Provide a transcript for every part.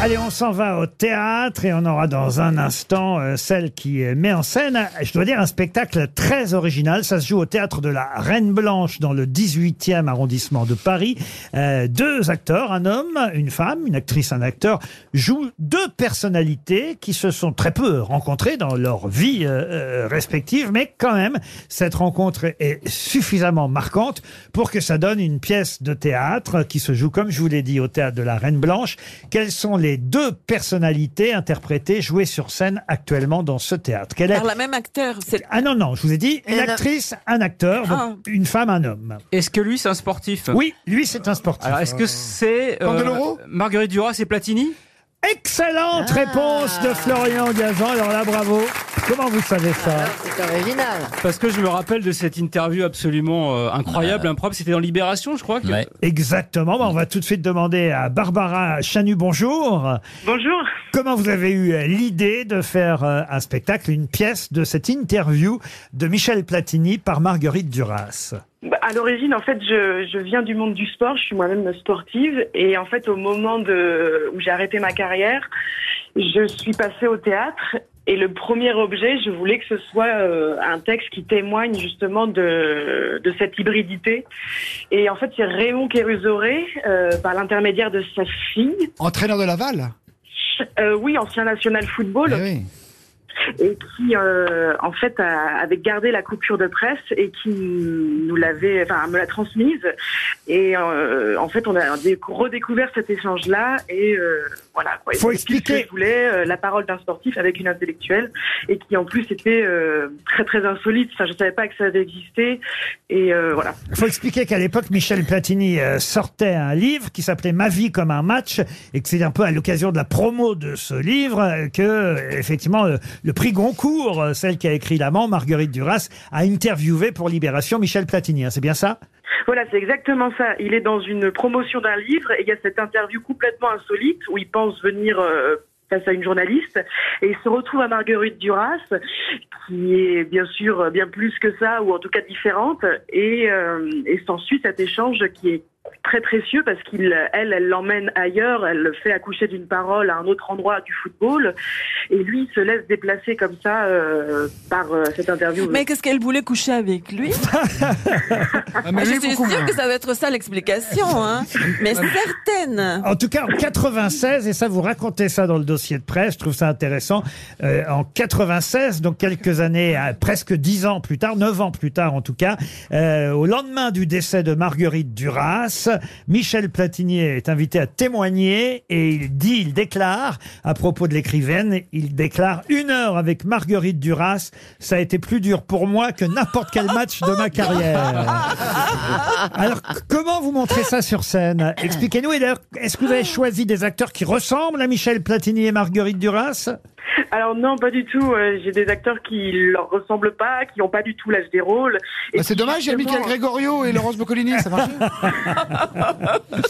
Allez, on s'en va au théâtre et on aura dans un instant euh, celle qui euh, met en scène, je dois dire, un spectacle très original. Ça se joue au théâtre de la Reine Blanche dans le 18e arrondissement de Paris. Euh, deux acteurs, un homme, une femme, une actrice, un acteur, jouent deux personnalités qui se sont très peu rencontrées dans leur vie respective, mais quand même, cette rencontre est suffisamment marquante pour que ça donne une pièce de théâtre qui se joue, comme je vous l'ai dit, au théâtre de la Reine Blanche. Sont les deux personnalités interprétées, jouées sur scène actuellement dans ce théâtre Quelle est... Par la même acteur. c'est- Ah non, non, je vous ai dit une Et la- actrice, un acteur, donc Ah. une femme, un homme. Est-ce que lui, c'est un sportif? Oui, lui, c'est un sportif. Alors, est-ce que c'est euh, Candeloro Marguerite Duras et Platini? Excellente réponse de Florian Gazan. Alors là, bravo. Comment vous savez ça C'est original. Parce que je me rappelle de cette interview absolument euh, incroyable, improbable. C'était dans Libération, je crois. que- Exactement. Bah, on va tout de suite demander à Barbara Chanu, bonjour. Bonjour. Comment vous avez eu euh, l'idée de faire euh, un spectacle, une pièce de cette interview de Michel Platini par Marguerite Duras? À l'origine, en fait, je, je viens du monde du sport. Je suis moi-même sportive. Et en fait, au moment de, où j'ai arrêté ma carrière, je suis passée au théâtre. Et le premier objet, je voulais que ce soit euh, un texte qui témoigne justement de, de cette hybridité. Et en fait, c'est Raymond Kérusoré, euh, par l'intermédiaire de sa fille, Entraîneur de Laval? Euh, oui, ancien national football, Eh oui. Et qui euh, en fait a- avait gardé la coupure de presse et qui nous l'avait, enfin me l'a transmise. Et euh, en fait, on a dé- redécouvert cet échange-là et euh, voilà. Quoi. Faut ce expliquer. que je voulais la parole d'un sportif avec une intellectuelle et qui en plus était très très insolite. Enfin, je savais pas que ça avait existé et voilà. Il faut expliquer qu'à l'époque, Michel Platini sortait un livre qui s'appelait Ma vie comme un match et que c'est un peu à l'occasion de la promo de ce livre que, effectivement, le prix Goncourt, euh, celle qui a écrit l'amant, Marguerite Duras, a interviewé pour Libération Michel Platini. hein, c'est bien ça? Voilà, c'est exactement ça. Il est dans une promotion d'un livre et il y a cette interview complètement insolite où il pense venir euh, face à une journaliste et il se retrouve à Marguerite Duras qui est bien sûr bien plus que ça ou en tout cas différente et, euh, et s'ensuit cet échange qui est très précieux parce qu'il elle elle l'emmène ailleurs elle le fait accoucher d'une parole à un autre endroit du football et lui se laisse déplacer comme ça euh, par euh, cette interview Mais qu'est-ce qu'elle voulait coucher avec lui? Ah, mais Je suis sûre que ça va être ça l'explication, hein. Mais certaine. En tout cas, en 96, et ça vous racontez ça dans le dossier de presse, je trouve ça intéressant. euh, en 96, donc quelques années, euh, presque dix ans plus tard, neuf ans plus tard en tout cas, euh, au lendemain du décès de Marguerite Duras, Michel Platini est invité à témoigner et il dit, il déclare à propos de l'écrivaine, il déclare une heure avec Marguerite Duras, ça a été plus dur pour moi que n'importe quel match de ma carrière. Alors, comment vous montrez ça sur scène? Expliquez-nous. Et d'ailleurs, est-ce que vous avez choisi des acteurs qui ressemblent à Michel Platini et Marguerite Duras? Alors non, pas du tout. Euh, J'ai des acteurs qui leur ressemblent pas, qui n'ont pas du tout l'âge des rôles. Bah, c'est dommage, il y a Michael Gregorio et Laurence Boccolini, ça marche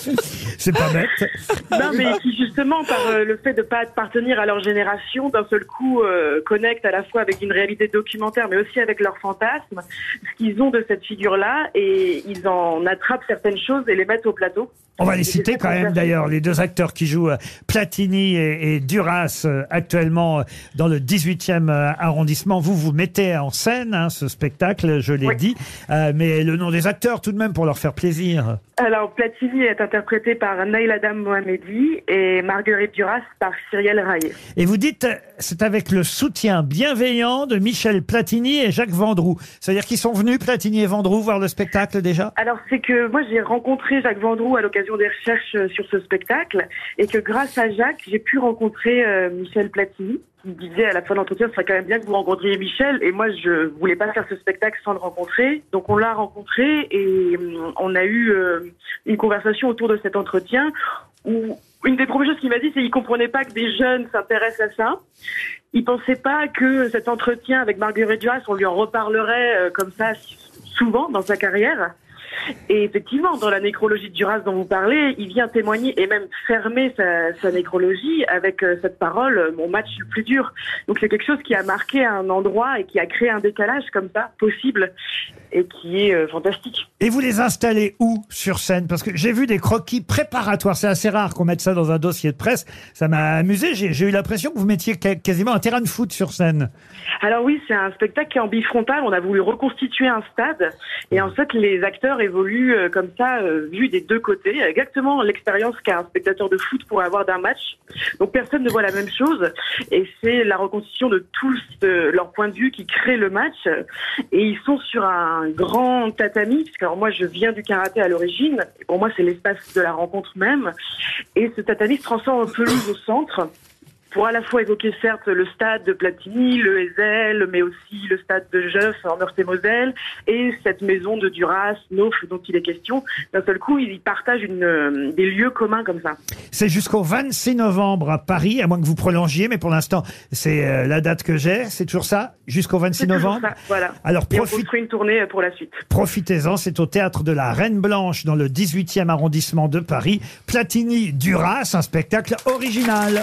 C'est pas bête. Non, mais qui justement, par euh, le fait de pas appartenir à leur génération, d'un seul coup euh, connectent à la fois avec une réalité documentaire, mais aussi avec leurs fantasmes, ce qu'ils ont de cette figure-là, et ils en attrapent certaines choses et les mettent au plateau. On va les citer quand même d'ailleurs, les deux acteurs qui jouent euh, Platini et, et Duras actuellement dans le 18e euh, arrondissement. Vous, vous mettez en scène hein, ce spectacle, je l'ai Oui. dit, Euh, mais le nom des acteurs tout de même pour leur faire plaisir. Alors, Platini est interprété par Nail Adam Mohamedi et Marguerite Duras par Cyrielle Raillet. Et vous dites, euh, c'est avec le soutien bienveillant de Michel Platini et Jacques Vendroux. C'est-à-dire qu'ils sont venus, Platini et Vendroux, voir le spectacle déjà? Alors c'est que moi j'ai rencontré Jacques Vendroux à l'occasion des recherches sur ce spectacle et que grâce à Jacques j'ai pu rencontrer euh, Michel Platini qui disait à la fin de l'entretien ce serait quand même bien que vous rencontriez Michel. Et moi je voulais pas faire ce spectacle sans le rencontrer. Donc on l'a rencontré et hum, on a eu euh, une conversation autour de cet entretien où une des premières choses qu'il m'a dit c'est qu'il comprenait pas que des jeunes s'intéressent à ça. Il pensait pas que cet entretien avec Marguerite Duras, on lui en reparlerait euh, comme ça souvent dans sa carrière. Et effectivement, dans la nécrologie de Duras dont vous parlez, il vient témoigner et même fermer sa, sa nécrologie avec euh, cette parole euh, "mon match le plus dur". Donc c'est quelque chose qui a marqué un endroit et qui a créé un décalage comme ça possible. et qui est euh, fantastique. Et vous les installez où sur scène? Parce que j'ai vu des croquis préparatoires. C'est assez rare qu'on mette ça dans un dossier de presse. Ça m'a amusé. J'ai eu l'impression que vous mettiez quasiment un terrain de foot sur scène. Alors oui, c'est un spectacle qui est en bifrontal. On a voulu reconstituer un stade et en fait les acteurs évoluent euh, comme ça, euh, vus des deux côtés, exactement l'expérience qu'un spectateur de foot pourrait avoir d'un match. Donc personne ne voit la même chose et c'est la reconstitution de tous euh, leur point de vue qui crée le match. Et ils sont sur un grand tatami, parce que alors moi je viens du karaté à l'origine. Pour moi c'est l'espace de la rencontre même. Et ce tatami se transforme en pelouse au centre pour à la fois évoquer certes le stade de Platini, le Ezel, mais aussi le stade de Jeuf en Meurthe-et-Moselle et cette maison de Duras, Nauf dont il est question. D'un seul coup, ils partagent une, euh, des lieux communs comme ça. C'est jusqu'au 26 novembre à Paris, à moins que vous prolongiez, mais pour l'instant, c'est euh, la date que j'ai. C'est toujours ça Jusqu'au 26 C'est toujours novembre? ça, voilà. Alors Et on profite- construit une tournée pour la suite. Profitez-en, c'est au théâtre de la Reine Blanche dans le 18e arrondissement de Paris. Platini Duras, un spectacle original.